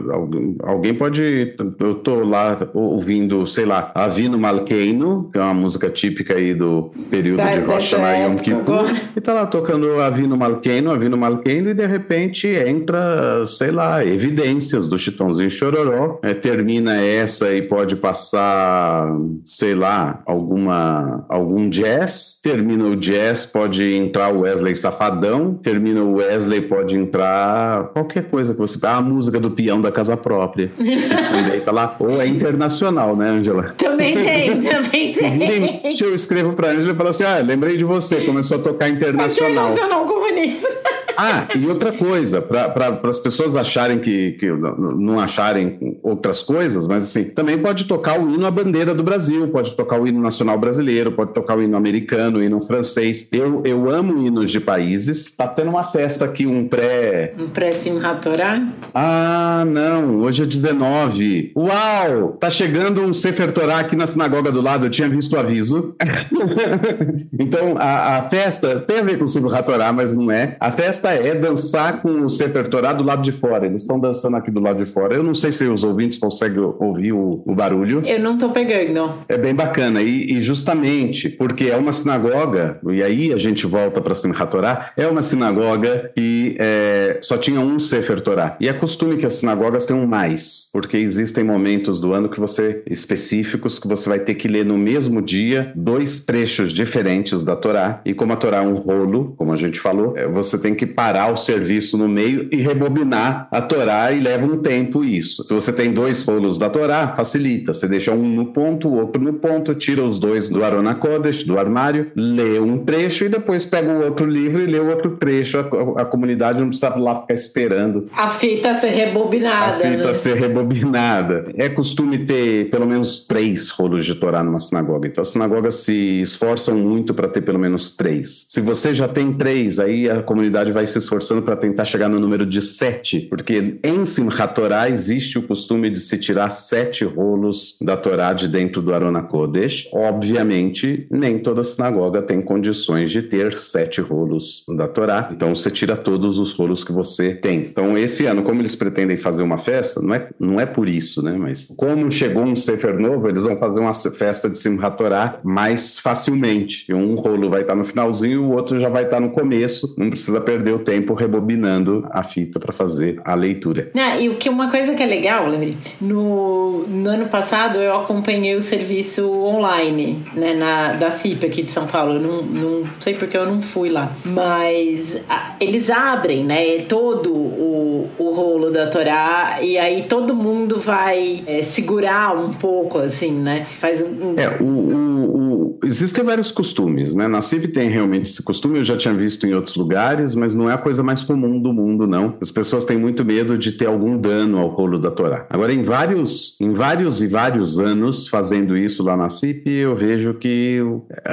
Alguém, alguém pode, eu tô lá ouvindo, sei lá, Avino Malkeino, que é uma música típica aí do período da, de Rosh Hashanah Yom Kippur, e tá lá tocando Avino Malkeino, Avino Malkeino, e de repente entra, sei lá, evidências do Chitãozinho Chororó, é, termina essa e pode passar, sei lá, alguma algum jazz jazz, termina o jazz, pode entrar o Wesley Safadão, termina o Wesley, pode entrar qualquer coisa que você. Ah, a música do peão da casa própria. daí tá lá. Ou é internacional, né, Angela? Também tem, também tem. Eu escrevo pra Angela e falo assim: ah, lembrei de você, começou a tocar internacional. Internacional comunista. Ah, e outra coisa, para as pessoas acharem que, que não acharem outras coisas, mas assim, também pode tocar o hino à bandeira do Brasil, pode tocar o hino nacional brasileiro, pode tocar o hino americano, o hino francês. Eu, eu amo hinos de países. Tá tendo uma festa aqui, um pré. Um pré-Simchat Torah? Ah, não, hoje é 19. Uau! Tá chegando um Sefer Torah aqui na sinagoga do lado, eu tinha visto o aviso. então, a, a, festa tem a ver com o Simchat Torah, mas não é. A festa festa é dançar com o Sefer Torah do lado de fora. Eles estão dançando aqui do lado de fora. Eu não sei se os ouvintes conseguem ouvir o, o barulho. Eu não estou pegando. É bem bacana. E, e, justamente porque é uma sinagoga, e aí a gente volta para Simchat Torah, é uma sinagoga que é, só tinha um Sefer Torah. E é costume que as sinagogas tenham mais, porque existem momentos do ano que você específicos que você vai ter que ler no mesmo dia dois trechos diferentes da Torá. E como a Torá é um rolo, como a gente falou, é, você tem que parar o serviço no meio e rebobinar a Torá e leva um tempo isso. Se você tem dois rolos da Torá, facilita. Você deixa um no ponto, o outro no ponto, tira os dois do Arona Kodesh, do armário, lê um trecho e depois pega o outro livro e lê o outro trecho. A, a comunidade não precisa lá ficar esperando. A fita ser rebobinada. A fita né? ser rebobinada. É costume ter pelo menos três rolos de Torá numa sinagoga. Então as sinagogas se esforçam muito para ter pelo menos três. Se você já tem três, aí a comunidade vai se esforçando para tentar chegar no número de sete, porque em Simchat Torah existe o costume de se tirar sete rolos da Torá de dentro do Arona Kodesh. Obviamente, nem toda sinagoga tem condições de ter sete rolos da Torá, então você tira todos os rolos que você tem. Então, esse ano, como eles pretendem fazer uma festa, não é, não é por isso, né? Mas como chegou um Sefer novo, eles vão fazer uma festa de Simchat Torah mais facilmente. Um rolo vai estar no finalzinho, o outro já vai estar no começo, não precisa perder perdeu tempo rebobinando a fita para fazer a leitura. Não, e o que uma coisa que é legal, lembre, no, no ano passado eu acompanhei o serviço online, né, na, da CIP aqui de São Paulo. Eu não, não sei porque eu não fui lá, mas a, eles abrem, né, todo o, o rolo da Torá e aí todo mundo vai é, segurar um pouco, assim, né? Faz um. É, o, o, o, existem vários costumes, né? Na CIP tem realmente esse costume, eu já tinha visto em outros lugares, mas não é a coisa mais comum do mundo, não. As pessoas têm muito medo de ter algum dano ao rolo da Torá. Agora, em vários, em vários e vários anos fazendo isso lá na CIP, eu vejo que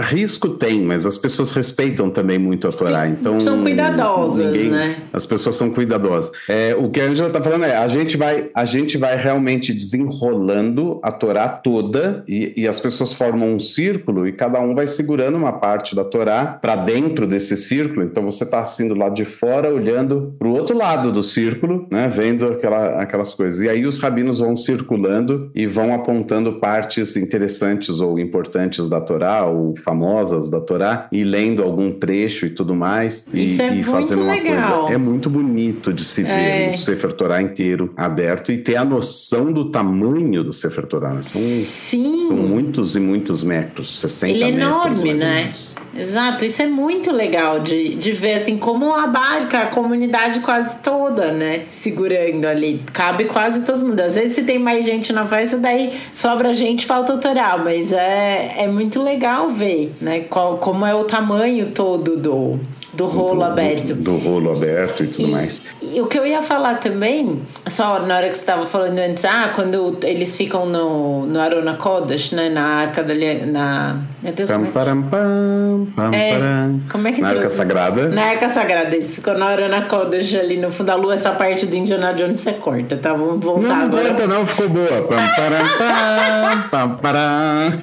risco tem, mas as pessoas respeitam também muito a Torá. Então, são cuidadosas, ninguém, né? As pessoas são cuidadosas. É, o que a Angela está falando é, a gente vai, a gente vai realmente desenrolando a Torá toda e, e as pessoas formam um círculo e cada um vai segurando uma parte da Torá para dentro desse círculo. Então você está assim do lado de fora, olhando para o outro lado do círculo, né, vendo aquela, aquelas coisas. E aí os rabinos vão circulando e vão apontando partes interessantes ou importantes da Torá, ou famosas da Torá, e lendo algum trecho e tudo mais. Isso e, é e fazendo uma legal. coisa. É muito bonito de se ver É. o Sefer Torá inteiro aberto e ter a noção do tamanho do Sefer Torá. né? São, Sim. são muitos e muitos metros, 60 Ele é enorme, né? Exato, isso é muito legal de, de ver assim como abarca a comunidade quase toda, né? Segurando ali. Cabe quase todo mundo. Às vezes se tem mais gente na festa, daí sobra gente, falta autoral, mas é, é muito legal ver, né? Qual, como é o tamanho todo do, do rolo aberto. Do, do rolo aberto e tudo E- mais. E o que eu ia falar também, só na hora que você estava falando antes, ah, quando eles ficam no, no Arona Kodesh, né, na arca da na Meu Deus, como Pam, é que param, pam, pam, é, param. como é que Na Arca traduz? Sagrada. Na Arca Sagrada, eles ficam na Arona Kodesh ali no fundo da lua, essa parte do Indiana Jones você corta, tá? Vamos voltar Não, não agora. corta não, ficou boa. Pam, param, pam, pam, param.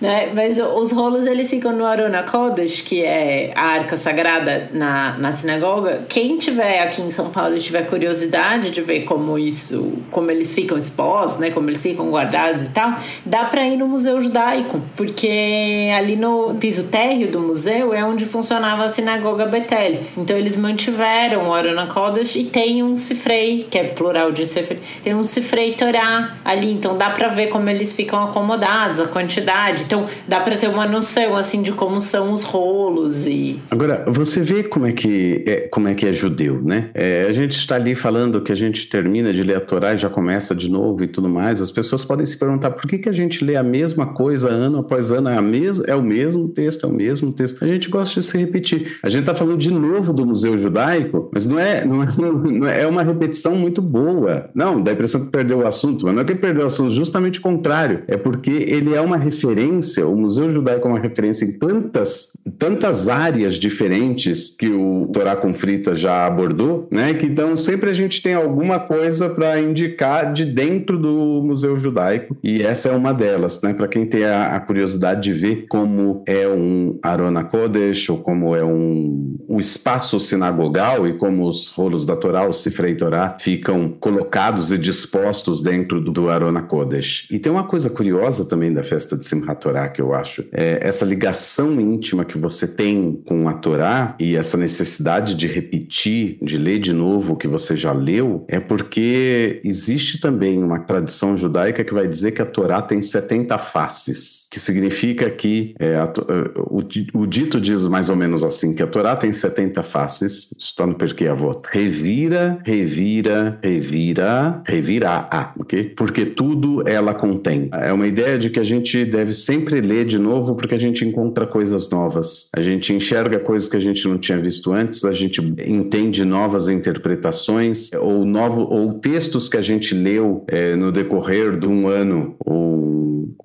né? Mas os rolos eles ficam no Arona Kodesh, que é a arca sagrada na, na sinagoga. Quem tiver aqui em São Paulo e tiver curiosidade de ver como isso, como eles ficam expostos, né? Como eles ficam guardados e tal, dá para ir no Museu Judaico, porque ali no piso térreo do museu é onde funcionava a sinagoga Betel. Então eles mantiveram o Arona Kodesh e tem um cifrei, que é plural de cifrei, tem um cifrei Torá ali, então dá para ver como eles ficam acomodados, a quantidade. Então dá para ter uma noção assim de como são os rolos e Agora, você vê como é que é, como é, que é judeu, né? É, a gente está ali falando que a gente termina de ler a Torá e já começa de novo e tudo mais. As pessoas podem se perguntar por que, que a gente lê a mesma coisa ano após ano, é, a mes é o mesmo texto, é o mesmo texto. A gente gosta de se repetir. A gente está falando de novo do Museu Judaico, mas não é, não é, não é, é uma repetição muito boa. Não, dá a impressão que perdeu o assunto, mas não é que perdeu o assunto, justamente o contrário. É porque ele é uma referência, o Museu Judaico é uma referência em tantas, tantas áreas diferentes que o Torá com Frita já abordou, né? Que então sempre a gente tem alguma coisa para indicar de dentro do Museu Judaico e essa é uma delas, né? Para quem tem a, a curiosidade de ver como é um Arona Kodesh ou como é um, um espaço sinagogal e como os rolos da Torá, os Sifrei Torá, ficam colocados e dispostos dentro do, do Arona Kodesh. E tem uma coisa curiosa também da festa de Simchat Torá que eu acho, é essa ligação íntima que você tem com a Torá e essa necessidade de repetir, de ler de novo o que você já leu, é porque existe também uma tradição judaica que vai dizer que a Torá tem 70 faces, que significa que é, a é, o, o dito diz mais ou menos assim, que a Torá tem 70 faces, está no Perkei Avot, revira, revira, revira, revira a, ok? Porque tudo ela contém. É uma ideia de que a gente deve sempre ler de novo porque a gente encontra coisas novas, a gente enxerga coisas que a gente não tinha visto antes, a gente entende novas interpretações ou novo ou textos que a gente leu eh, no decorrer de um ano ou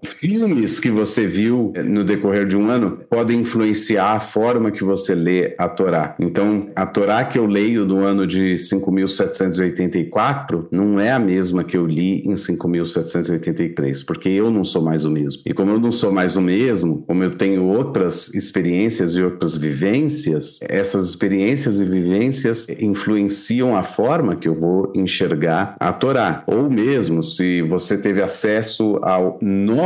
filmes que você viu eh, no decorrer de um ano podem influenciar a forma que você lê a Torá. Então, a Torá que eu leio do ano de 5.784 não é a mesma que eu li em 5.783, porque eu não sou mais o mesmo. E como eu não sou mais o mesmo, como eu tenho outras experiências e outras vivências, essas experiências e vivências influenciam a forma que eu vou enxergar a Torá. Ou mesmo se você teve acesso a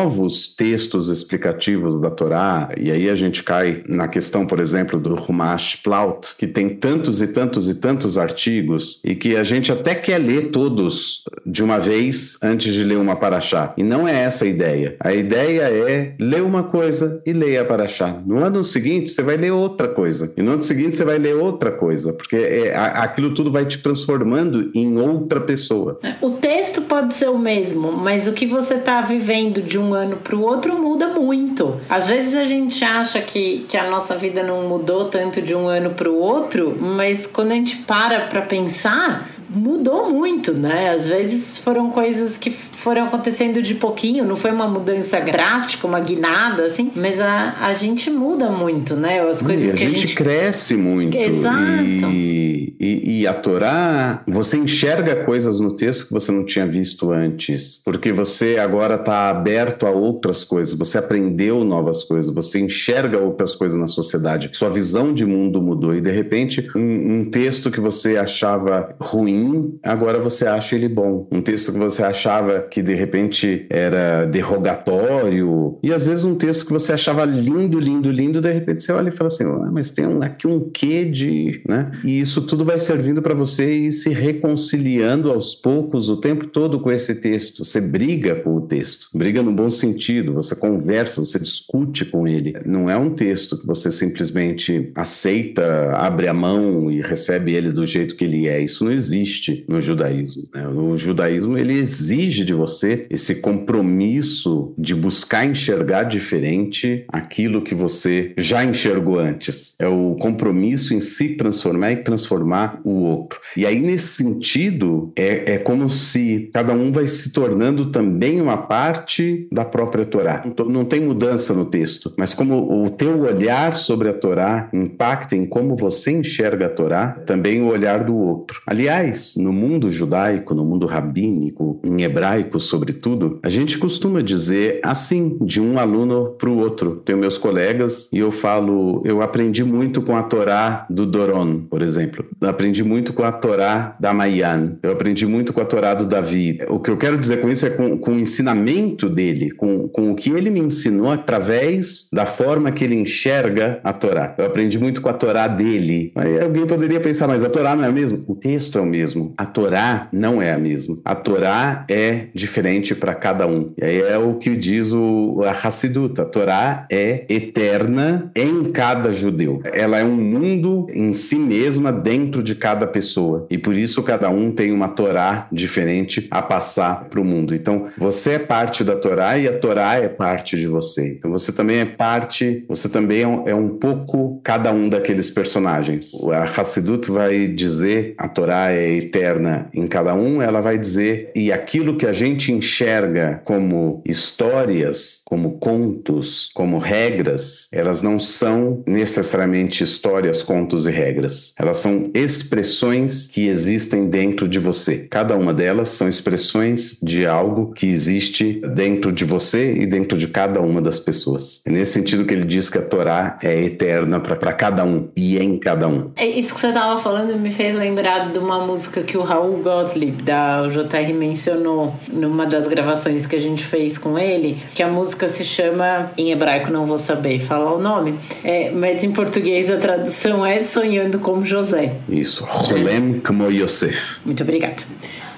novos textos explicativos da Torá, e aí a gente cai na questão, por exemplo, do Rumash Plaut, que tem tantos e tantos e tantos artigos, e que a gente até quer ler todos de uma vez antes de ler uma paraxá. E não é essa a ideia. A ideia é ler uma coisa e ler a paraxá. No ano seguinte, você vai ler outra coisa. E no ano seguinte, você vai ler outra coisa, porque é, aquilo tudo vai te transformando em outra pessoa. O texto pode ser o mesmo, mas o que você está vivendo de um ano para o outro muda muito. Às vezes a gente acha que, que a nossa vida não mudou tanto de um ano para o outro, mas quando a gente para para pensar, mudou muito, né? Às vezes foram coisas que foram acontecendo de pouquinho, não foi uma mudança drástica, uma guinada, assim, mas a, a gente muda muito, né? As coisas e a que gente a gente cresce muito. Exato. E, e, e a Torá, você enxerga coisas no texto que você não tinha visto antes, porque você agora está aberto a outras coisas, você aprendeu novas coisas, você enxerga outras coisas na sociedade, sua visão de mundo mudou e de repente um, um texto que você achava ruim, agora você acha ele bom. Um texto que você achava que de repente era derrogatório e às vezes um texto que você achava lindo, lindo, lindo, de repente você olha e fala assim, ah, mas tem aqui um quê de, né? E isso tudo vai servindo para você ir se reconciliando aos poucos o tempo todo com esse texto. Você briga com o texto, briga no bom sentido, você conversa, você discute com ele. Não é um texto que você simplesmente aceita, abre a mão e recebe ele do jeito que ele é. Isso não existe no judaísmo. Né? O judaísmo ele exige de você esse compromisso de buscar enxergar diferente aquilo que você já enxergou antes. É o compromisso em se transformar e transformar o outro. E aí, nesse sentido, é, é como se cada um vai se tornando também uma parte da própria Torá. Não tem mudança no texto, mas como o teu olhar sobre a Torá impacta em como você enxerga a Torá, também o olhar do outro. Aliás, no mundo judaico, no mundo rabínico, em hebraico, sobretudo, a gente costuma dizer assim, de um aluno para o outro. Tenho meus colegas e eu falo, eu aprendi muito com a Torá do Doron, por exemplo. Eu aprendi muito com a Torá da Mayan. Eu aprendi muito com a Torá do Davi. O que eu quero dizer com isso é com, com o ensinamento dele, com, com o que ele me ensinou através da forma que ele enxerga a Torá. Eu aprendi muito com a Torá dele. Aí alguém poderia pensar, mas a Torá não é a mesma? O texto é o mesmo. A Torá não é a mesma. A Torá é diferente para cada um. E aí é o que diz o a Hassidut. A Torá é eterna em cada judeu. Ela é um mundo em si mesma dentro de cada pessoa. E por isso cada um tem uma Torá diferente a passar para o mundo. Então, você é parte da Torá e a Torá é parte de você. Então, você também é parte, você também é um, é um pouco cada um daqueles personagens. A Hassidut vai dizer a Torá é eterna em cada um, ela vai dizer e aquilo que a gente enxerga como histórias, como contos, como regras, elas não são necessariamente histórias, contos e regras. Elas são expressões que existem dentro de você. Cada uma delas são expressões de algo que existe dentro de você e dentro de cada uma das pessoas. É nesse sentido que ele diz que a Torá é eterna para cada um e em cada um. É isso que você estava falando me fez lembrar de uma música que o Raul Gottlieb da JR mencionou numa das gravações que a gente fez com ele, que a música se chama em hebraico não vou saber falar o nome, é, mas em português a tradução é Sonhando como José. Isso, Rolem como Yosef. Muito obrigada.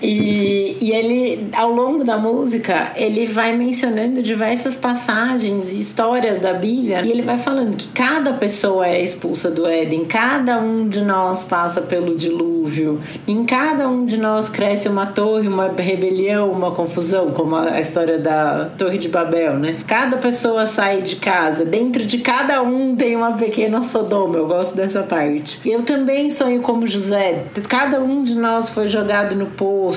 E, e ele, ao longo da música, ele vai mencionando diversas passagens e histórias da Bíblia. E ele vai falando que cada pessoa é expulsa do Éden, cada um de nós passa pelo dilúvio, em cada um de nós cresce uma torre, uma rebelião, uma confusão, como a história da Torre de Babel, né? Cada pessoa sai de casa, dentro de cada um tem uma pequena Sodoma, eu gosto dessa parte. Eu também sonho como José, cada um de nós foi jogado no poço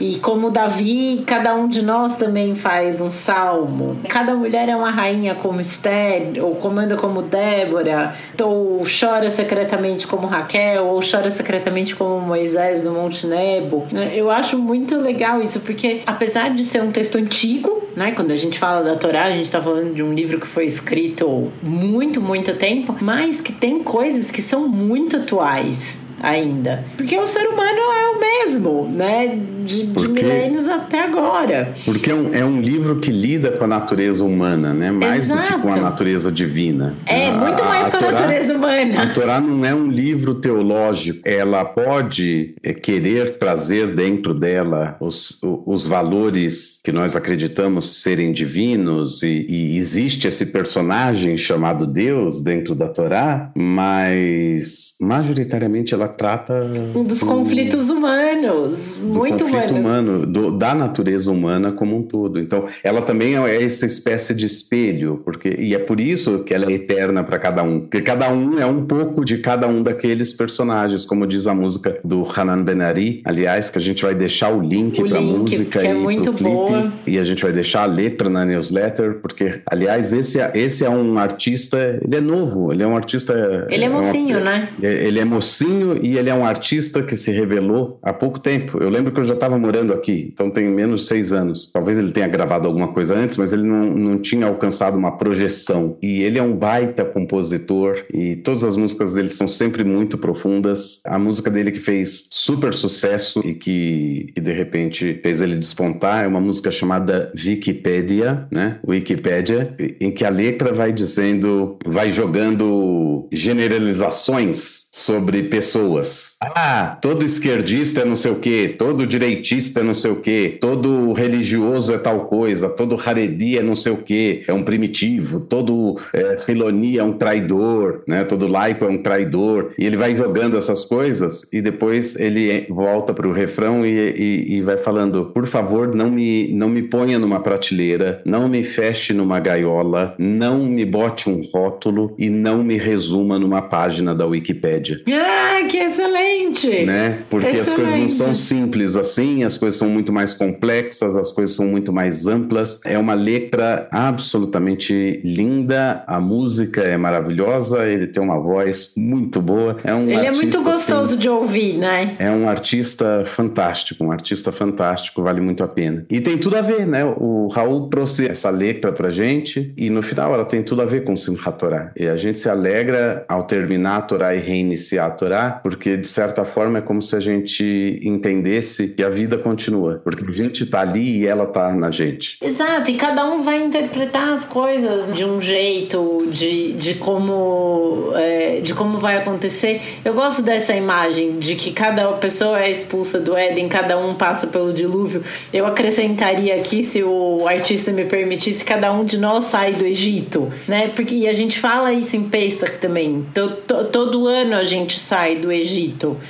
E como Davi, cada um de nós também faz um salmo. Cada mulher é uma rainha como Esther, ou comanda como Débora, ou chora secretamente como Raquel, ou chora secretamente como Moisés no Monte Nebo. Eu acho muito legal isso, porque apesar de ser um texto antigo, né, quando a gente fala da Torá, a gente está falando de um livro que foi escrito muito, muito tempo, mas que tem coisas que são muito atuais ainda. Porque o ser humano é o mesmo, né? De, de milênios até agora. Porque é um, é um, livro que lida com a natureza humana, né? Mais Exato. do que com a natureza divina. É, a, muito mais a, com a natureza humana. A Torá não é um livro teológico. Ela pode é, querer trazer dentro dela os, os valores que nós acreditamos serem divinos e, e existe esse personagem chamado Deus dentro da Torá, mas majoritariamente ela ela trata um dos conflitos humanos, muito conflito humanos. humano, do, da natureza humana como um todo. Então, ela também é essa espécie de espelho, porque e é por isso que ela é eterna para cada um, porque cada um é um pouco de cada um daqueles personagens, como diz a música do Hanan Benari, aliás, que a gente vai deixar o link para a música é e muito clipe, boa. e a gente vai deixar a letra na newsletter, porque aliás esse é, esse é um artista, ele é novo, ele é um artista Ele é uma- mocinho, né? ele é mocinho e ele é um artista que se revelou há pouco tempo. Eu lembro que eu já estava morando aqui, então tem menos de seis anos. Talvez ele tenha gravado alguma coisa antes, mas ele não, não tinha alcançado uma projeção. E ele é um baita compositor e todas as músicas dele são sempre muito profundas. A música dele que fez super sucesso e que, que de repente fez ele despontar é uma música chamada Wikipedia, né? Wikipedia, em que a letra vai dizendo, vai jogando generalizações sobre pessoas. Ah, todo esquerdista é não sei o quê, todo direitista é não sei o quê, todo religioso é tal coisa, todo haredi é não sei o quê, é um primitivo, todo é, é um traidor, né? Todo laico é um traidor. E ele vai jogando essas coisas e depois ele volta para o refrão e, e, e vai falando: por favor, não me, não me ponha numa prateleira, não me feche numa gaiola, não me bote um rótulo e não me resuma numa página da Wikipédia. Ah, que excelente! Né? Porque as coisas não Excelente. são simples assim, as coisas são muito mais complexas, as coisas são muito mais amplas. É uma letra absolutamente linda, a música é maravilhosa, ele tem uma voz muito boa. É um Ele é muito artista, gostoso assim, de ouvir, né? é um artista fantástico, um artista fantástico, vale muito a pena. E tem tudo a ver, né? O Raul trouxe essa letra pra gente e no final ela tem tudo a ver com Simchat Torah. E a gente se alegra ao terminar a Torá e reiniciar a Torá, porque de certa forma é como se a gente entendesse que a vida continua, porque a gente tá ali e ela tá na gente. Exato, e cada um vai interpretar as coisas de um jeito, de, de como é, de como vai acontecer. Eu gosto dessa imagem de que cada pessoa é expulsa do Éden, cada um passa pelo dilúvio. Eu acrescentaria aqui, se o artista me permitisse, cada um de nós sai do Egito, né? Porque e a gente fala isso em Pesach também. To- to- todo ano a gente sai do Egito.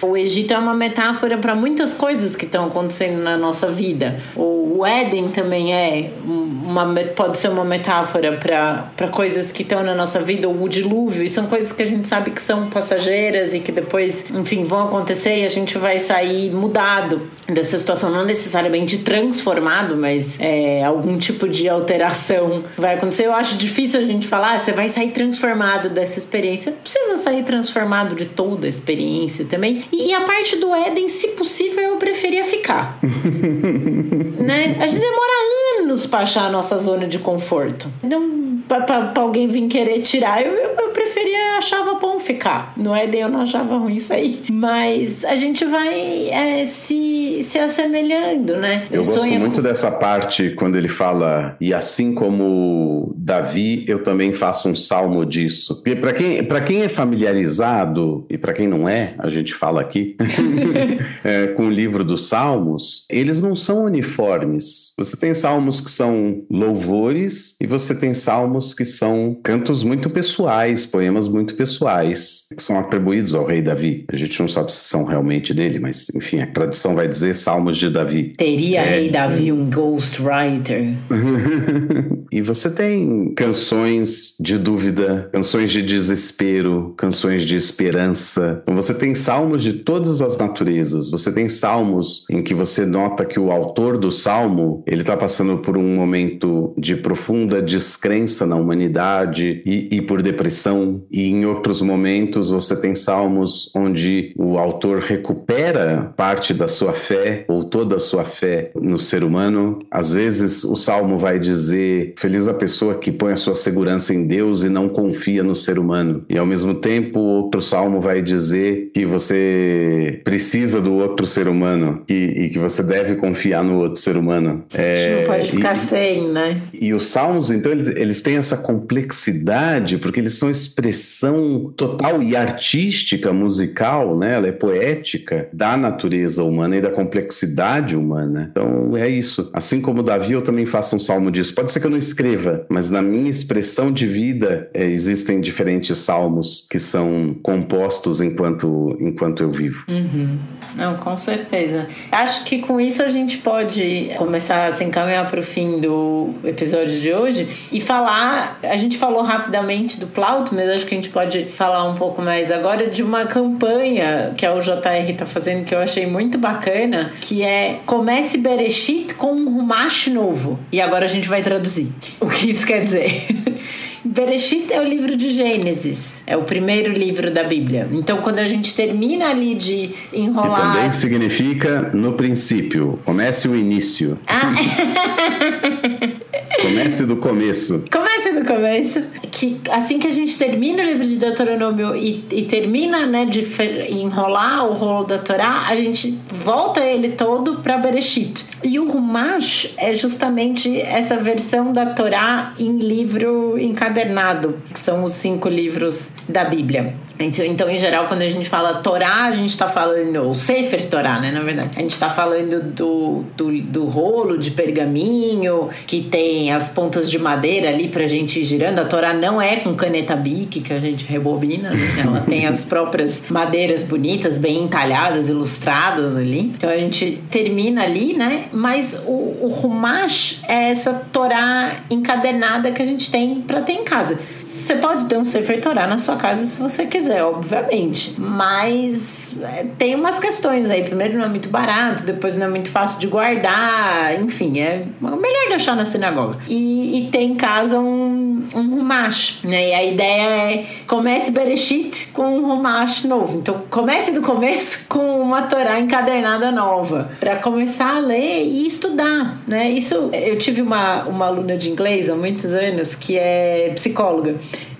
O Egito é uma metáfora para muitas coisas que estão acontecendo na nossa vida. O, Éden também é uma pode ser uma metáfora para coisas que estão na nossa vida, ou o dilúvio, e são coisas que a gente sabe que são passageiras e que depois, enfim, vão acontecer e a gente vai sair mudado dessa situação, não necessariamente transformado, mas é, algum tipo de alteração vai acontecer. Eu acho difícil a gente falar, ah, você vai sair transformado dessa experiência. Não precisa sair transformado de toda a experiência também. E, e a parte do Éden, se possível, eu preferia ficar. né? A gente demora anos pra achar a nossa zona de conforto. Não, pra alguém vir querer tirar, eu, eu, eu preferia, achava bom ficar. No Éden eu não achava ruim sair. Mas a gente vai é, se, se assemelhando, né? Eu gosto sonho muito com- dessa parte quando ele fala, e assim como Davi, eu também faço um salmo disso. Porque para quem, pra quem é familiarizado, e para quem não é, a gente fala aqui, é, com o livro dos salmos, eles não são uniformes. Você tem salmos que são louvores, e você tem salmos que são cantos muito pessoais, poemas muito pessoais, que são atribuídos ao rei Davi. A gente não sabe se são realmente dele, mas enfim, a tradição vai dizer salmos de Davi. Teria É. Rei Davi um ghostwriter? e você tem canções de dúvida, canções de desespero, canções de esperança. Então você tem salmos de todas as naturezas. Você tem salmos em que você nota que o autor do salmo ele está passando por um momento de profunda descrença na humanidade e, e por depressão. E em outros momentos você tem salmos onde o autor recupera parte da sua fé ou toda a sua fé no ser humano. Às vezes o salmo vai dizer: Feliz a pessoa que põe a sua segurança em Deus e não confia no ser humano. E ao mesmo tempo, outro salmo vai dizer que você precisa do outro ser humano que, e que você deve confiar no outro ser humano. A gente não pode e- ficar sem, né? e os salmos, então, eles, eles têm essa complexidade, porque eles são expressão total e artística, musical, né? Ela é poética da natureza humana e da complexidade humana. Então, é isso. Assim como Davi, eu também faço um salmo disso. Pode ser que eu não escreva, mas na minha expressão de vida é, existem diferentes salmos que são compostos enquanto, enquanto eu vivo. Uhum. Não, com certeza. Acho que com isso a gente pode começar a se encaminhar para o fim do episódio de hoje e falar. A gente falou rapidamente do Plauto, mas acho que a gente pode falar um pouco mais agora de uma campanha que a UJR está fazendo que eu achei muito bacana, que é Comece Bereshit com um rumash novo. E agora a gente vai traduzir. O que isso quer dizer? Bereshit é o livro de Gênesis, é o primeiro livro da Bíblia. Então, quando a gente termina ali de enrolar. Que também significa no princípio, comece o início. Ah. Comece do começo. Comece do começo. Que assim que a gente termina o livro de Deuteronômio e, e termina né, de enrolar o rolo da Torá, a gente volta ele todo para Bereshit. E o Rumash é justamente essa versão da Torá em livro encadernado, que são os cinco livros da Bíblia. Então, em geral, quando a gente fala Torá, a gente está falando, ou Sefer Torá, né, na verdade. A gente está falando do, do, do, rolo de pergaminho, que tem as pontas de madeira ali pra gente ir girando. A Torá não é com caneta bique, que a gente rebobina, né? Ela tem as próprias madeiras bonitas, bem entalhadas, ilustradas ali. Então, a gente termina ali, né? Mas o, o Rumash é essa Torá encadenada que a gente tem para ter em casa. Você pode ter um Sefer Torah na sua casa se você quiser, obviamente. Mas é, tem umas questões aí. Primeiro, não é muito barato, depois, não é muito fácil de guardar. Enfim, é melhor deixar na sinagoga. E, e tem em casa um, um rumash, né? E a ideia é comece Bereshit com um rumash novo. Então, comece do começo com uma Torá encadernada nova, para começar a ler e estudar, né? Isso, eu tive uma, uma aluna de inglês há muitos anos que é psicóloga.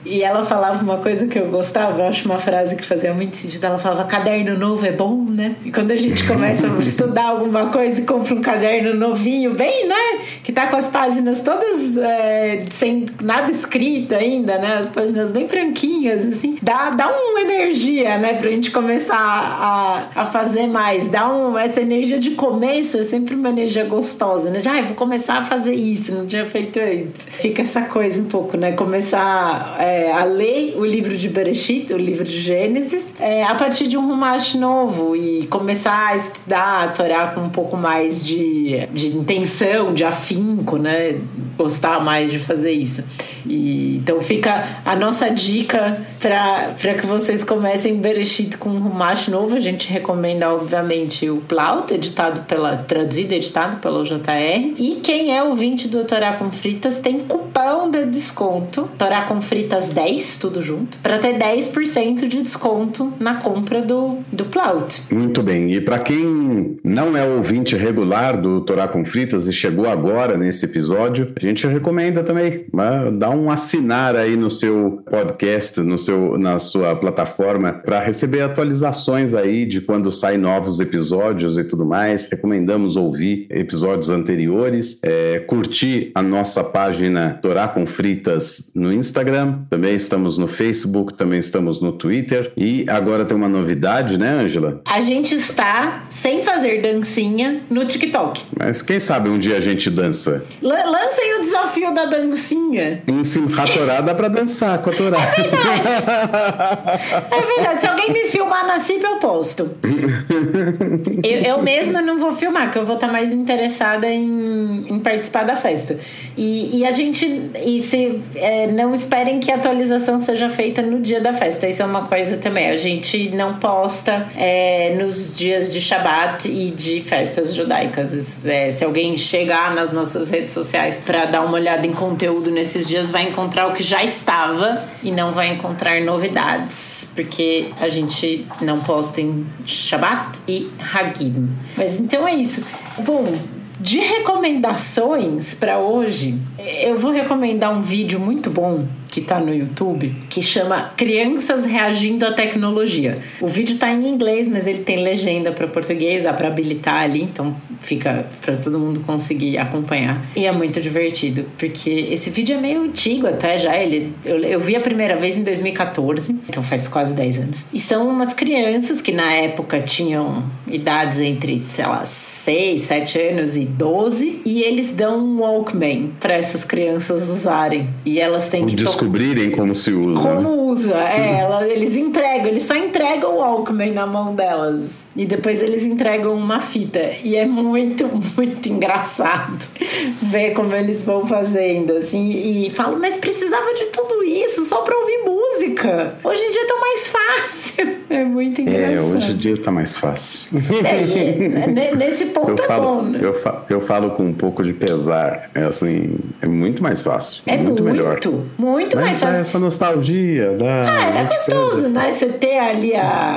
E ela falava uma coisa que eu gostava, eu acho uma frase que fazia muito sentido. Ela falava: caderno novo é bom, né? E quando a gente começa a estudar alguma coisa e compra um caderno novinho, bem, né? Que tá com as páginas todas é, sem nada escrito ainda, né? As páginas bem branquinhas, assim. Dá, dá uma energia, né? Pra gente começar a, a fazer mais. Dá um, essa energia de começo é sempre uma energia gostosa, né? Já, ah, vou começar a fazer isso, não tinha feito antes. Fica essa coisa um pouco, né? Começar. É, é, a ler o livro de Bereshit, o livro de Gênesis, é, a partir de um rumash novo e começar a estudar a Torá com um pouco mais de, de intenção, de afinco, né? Gostar mais de fazer isso. E, então fica a nossa dica para que vocês comecem Bereshit com um rumash novo. A gente recomenda, obviamente, o Plaut, editado pela, traduzido editado pela JR. E quem é ouvinte do Torá com Fritas tem cupom de desconto. Torá com Fritas 10, tudo junto, para ter 10% de desconto na compra do, do Plaut. Muito bem. E para quem não é ouvinte regular do Torá com Fritas e chegou agora nesse episódio, a gente recomenda também né, dar um assinar aí no seu podcast, no seu, na sua plataforma, para receber atualizações aí de quando saem novos episódios e tudo mais. Recomendamos ouvir episódios anteriores, é, curtir a nossa página Torá com Fritas no Instagram, também estamos no Facebook, também estamos no Twitter. E agora tem uma novidade, né, Angela? A gente está, sem fazer dancinha, no TikTok. Mas quem sabe um dia a gente dança? L lancem o desafio da dancinha. Em Simchat Torá dá pra dançar com a Torá. É verdade. é verdade. Se alguém me filmar na CIP, eu posto. eu, eu mesma não vou filmar, porque eu vou estar mais interessada em, em participar da festa. E, e a gente... E se é, não esperem que a atualização seja feita no dia da festa. Isso é uma coisa também. A gente não posta é, nos dias de Shabat e de festas judaicas. É, se alguém chegar nas nossas redes sociais para dar uma olhada em conteúdo nesses dias, vai encontrar o que já estava e não vai encontrar novidades, porque a gente não posta em Shabat e Hagim. Mas então é isso. Bom, de recomendações para hoje, eu vou recomendar um vídeo muito bom que tá no YouTube, que chama Crianças Reagindo à Tecnologia. O vídeo tá em inglês, mas ele tem legenda para português, dá para habilitar ali, então fica para todo mundo conseguir acompanhar. E é muito divertido, porque esse vídeo é meio antigo até já. Ele, eu, eu vi a primeira vez em 2014, então faz quase 10 anos. E são umas crianças que na época tinham idades entre, sei lá, 6, 7 anos e 12, e eles dão um Walkman para essas crianças usarem. E elas têm que descobrirem como se usa. Como usa, é, ela, eles entregam, eles só entregam o Walkman na mão delas. E depois eles entregam uma fita. E é muito, muito engraçado ver como eles vão fazendo, assim, e falo, mas precisava de tudo isso só pra ouvir música. Hoje em dia tá mais fácil. É muito é, engraçado. É, hoje em dia tá mais fácil. É, nesse ponto eu é falo, bom, né? Eu, fa eu falo com um pouco de pesar. É assim, é muito mais fácil. É muito, muito melhor. Muito, muito mas mais fácil. Essa nostalgia da. Ah, é gostoso, né? Você ter ali a,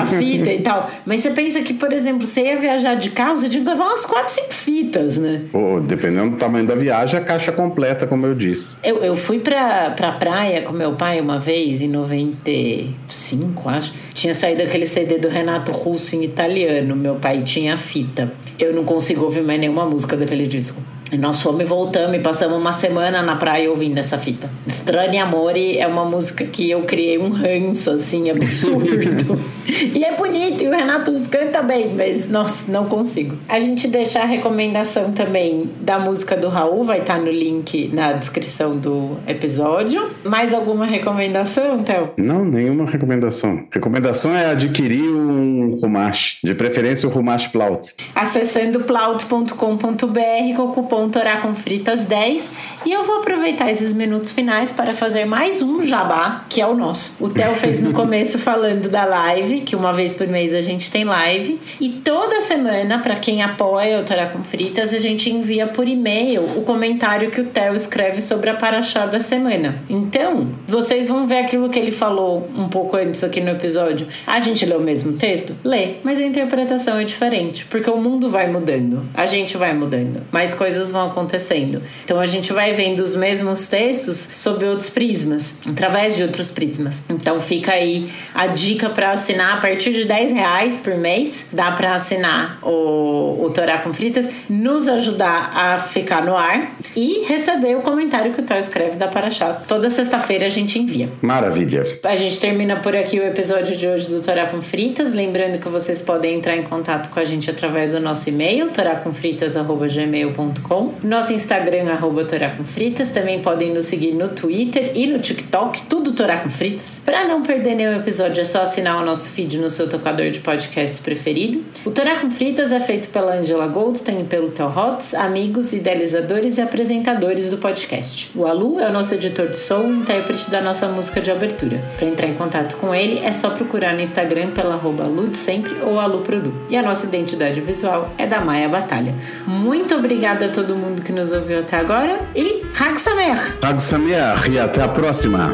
a fita e tal. Mas você pensa que, por exemplo, você ia viajar de carro, você tinha que levar umas 4, 5 fitas, né? Oh, dependendo do tamanho da viagem, a caixa completa, como eu disse. Eu, eu fui pra, pra praia com meu pai uma vez, em 95, acho. Tinha saído aquele CD do Renato Russo em italiano. Meu pai tinha a fita. Eu não consigo ouvir mais nenhuma música daquele disco. E nós fomos e voltamos e passamos uma semana na praia ouvindo essa fita. Estranho Amore é uma música que eu criei um ranço, assim, absurdo. e é bonito, e o Renato canta bem, mas nossa, não consigo. A gente deixa a recomendação também da música do Raul, vai estar no link na descrição do episódio. Mais alguma recomendação, Théo? Não, nenhuma recomendação. Recomendação é adquirir um Rumash, de preferência o Rumash Plaut. Acessando plaut.com.br com o cupom Torá com Fritas 10 e eu vou aproveitar esses minutos finais para fazer mais um jabá, que é o nosso. O Theo fez no começo falando da live, que uma vez por mês a gente tem live, e toda semana, para quem apoia o Torá com Fritas, a gente envia por e-mail o comentário que o Theo escreve sobre a paraxá da semana. Então, vocês vão ver aquilo que ele falou um pouco antes aqui no episódio. A gente lê o mesmo texto? Lê, mas a interpretação é diferente, porque o mundo vai mudando, a gente vai mudando, mais coisas vão acontecendo. Então a gente vai vendo os mesmos textos sob outros prismas, através de outros prismas. Então fica aí a dica para assinar a partir de 10 reais por mês. Dá para assinar o, o Torá com Fritas, nos ajudar a ficar no ar e receber o comentário que o Thor escreve da Paraxá. Toda sexta-feira a gente envia. Maravilha. A gente termina por aqui o episódio de hoje do Torá com Fritas. Lembrando que vocês podem entrar em contato com a gente através do nosso e-mail, toracomfritas.gmail.com nosso Instagram, arroba. Também podem nos seguir no Twitter e no TikTok, tudo Torá com Fritas. Para não perder nenhum episódio, é só assinar o nosso feed no seu tocador de podcasts preferido. O Torá com Fritas é feito pela Angela Gold, tem pelo Theo Hotz, amigos, idealizadores e apresentadores do podcast. O Alu é o nosso editor de som e intérprete da nossa música de abertura. Para entrar em contato com ele, é só procurar no Instagram pela arroba sempre ou Alu Produ. E a nossa identidade visual é da Maia Batalha. Muito obrigada a todos todo mundo que nos ouviu até agora e Hag! Hag Sameach e até a próxima!